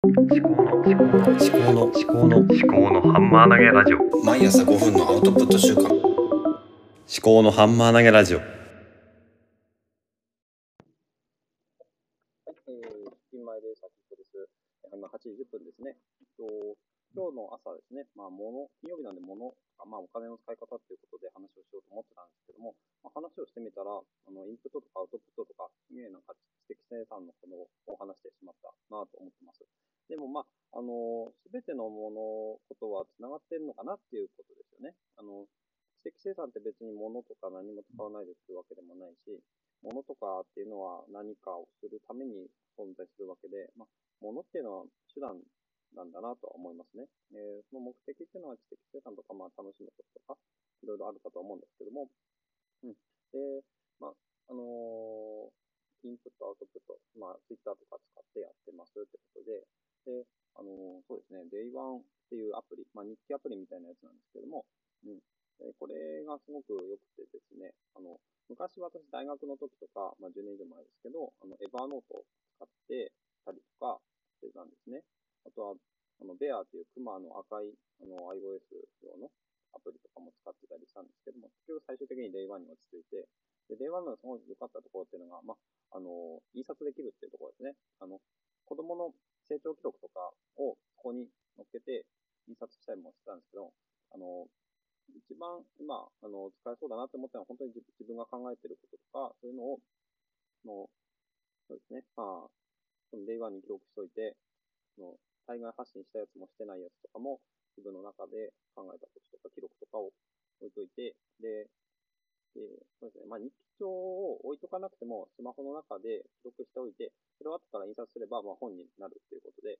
思考の思考の思考の思考の思考のハンマー投げラジオ思毎朝5分のアウトプット週間考のハンマー投げラジオはい、えー、金前です。あきこです。えー今8時10分ですね。えっと、今日の朝ですね、まあ、物、金曜日なんで物、まあ、お金の使い方っていうことで話をしようと思ってたんですけども、まあ、話をしてみたら、あの、インプットとかアウトプットとか、ね、なんか知的生産のこのを話してしまったなと思ってます。でも、まあ、あの、すべてのもの、ことは繋がってるのかなっていうことですよね。あの、知的生産って別に物とか何も使わないでするわけでもないし、物とかっていうのは何かをするために存在するわけで、まあ、物っていうのは手段なんだなとは思いますね。えーその目的っていうのは知的生産とか、まあ、楽しむこととか、いろいろあるかと思うんですけども、J1 っていうアプリ、まあ、日記アプリみたいなやつなんですけども、うん。これがすごく良くてですね、あの、昔私大学の時とか、まあ、10年以上前ですけど、あの、エバーノートを使ってたりとかしてたんですね。あとは、あの、ベアっていうクマの赤い、あの、iOS 用のアプリとかも使ってたりしたんですけども、結局最終的に Day1 に落ち着いて、で、Day1 のすごく良かったところっていうのが、まあ、あの、印刷できるっていうところですね。そうだなって思ったのは、本当に自分が考えてることとか、そういうのを、の、そうですね、まあ、その Day1 に記録しておいて、その、対外発信したやつもしてないやつとかも、自分の中で考えたこととか記録とかを置いといて、で、でそうですね、まあ、日記帳を置いとかなくても、スマホの中で記録しておいて、それを後から印刷すれば、まあ、本になるっていうことで、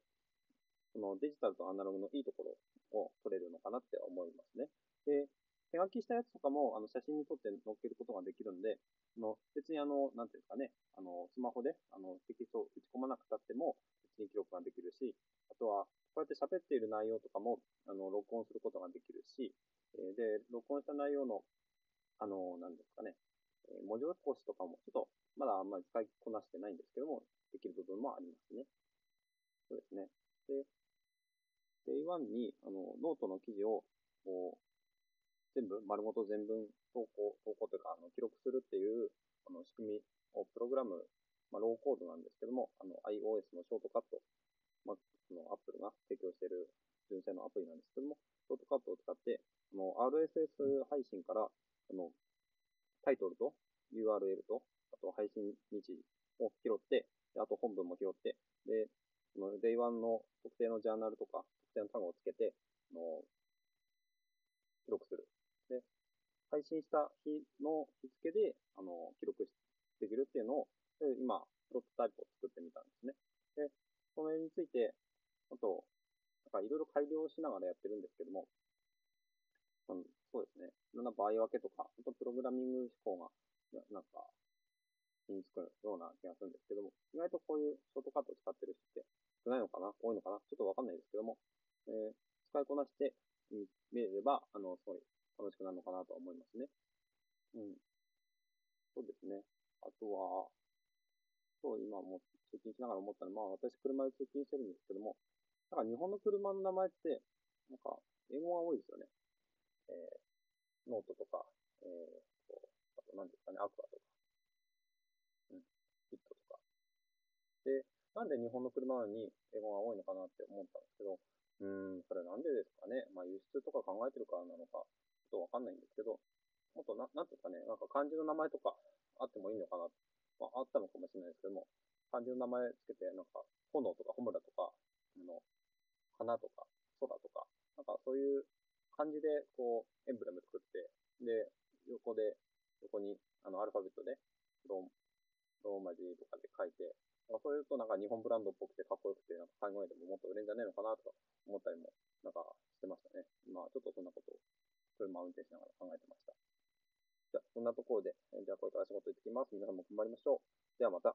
そのデジタルとアナログのいいところを取れるのかなって思いますね。で、手書きしたやつとかも、あの、写真に撮って載っけることができるんで、あの、別にあの、なんていうんですかね、あの、スマホで、あの、テキストを打ち込まなくたっても、別に記録ができるし、あとは、こうやって喋っている内容とかも、あの、録音することができるし、えーで、録音した内容の、あの、なんですかね、えー文字起こしとかも、ちょっと、まだあんまり使いこなしてないんですけども、できる部分もありますね。そうですね。で、Day1 に、あの、ノートの記事を、こう、全部、丸ごと全文投稿、投稿というか、あの、記録するっていう、あの、仕組みを、プログラム、まあ、ローコードなんですけども、あの、iOS のショートカット、まあ、その、Apple が提供している純正のアプリなんですけども、ショートカットを使って、あの、RSS 配信から、あの、タイトルと URL と、あと配信日を拾って、あと本文も拾って、で、その Day1 の特定のジャーナルとか、特定の単語をつけて、あの、記録する。で、配信した日の日付で、あの、記録できるっていうのを、今、プロトタイプを作ってみたんですね。で、その辺について、あと、なんかいろいろ改良しながらやってるんですけども、うん、そうですね。いろんな場合分けとか、あとプログラミング思考が、ななんか、身につくような気がするんですけども、意外とこういうショートカットを使ってる人って少ないのかな？多いのかな？ちょっとわかんないですけども、えー使いこなしてみ見れれば、あの、すごい楽しくなるのかなと思いますね。うん。そうですね。あとは、そう、今も通勤しながら思ったのは、まあ私車で通勤してるんですけども、なんか日本の車の名前って、なんか英語が多いですよね。えー、ノートとか、えー、あと何ですかね、アクアとか、うん、ヒットとか。で、なんで日本の車なのに英語が多いのかなって思ったんですけど、うん、それなんでですかね。まあ輸出とか考えてるからなのか、っとわかんないんですけど、もっとな、なんていうかね、なんか漢字の名前とかあってもいいのかな。まああったのかもしれないですけども、漢字の名前つけて、なんか、炎とか炎とか、あの、花とか、空とか、なんかそういう漢字で、こう、エンブレム作って、で、横で、横に、あの、アルファベットで、ローマ字とかで書いて、なんかそういうとなんか日本ブランドっぽくてかっこよくて、なんか海外でももっと売れんじゃねえのかなとか思ったりも、なんかしてましたね。まあちょっとそんなことを、車を運転しながら考えてました。じゃあ、そんなところで、じゃあこれから仕事行ってきます。皆さんも頑張りましょう。ではまた。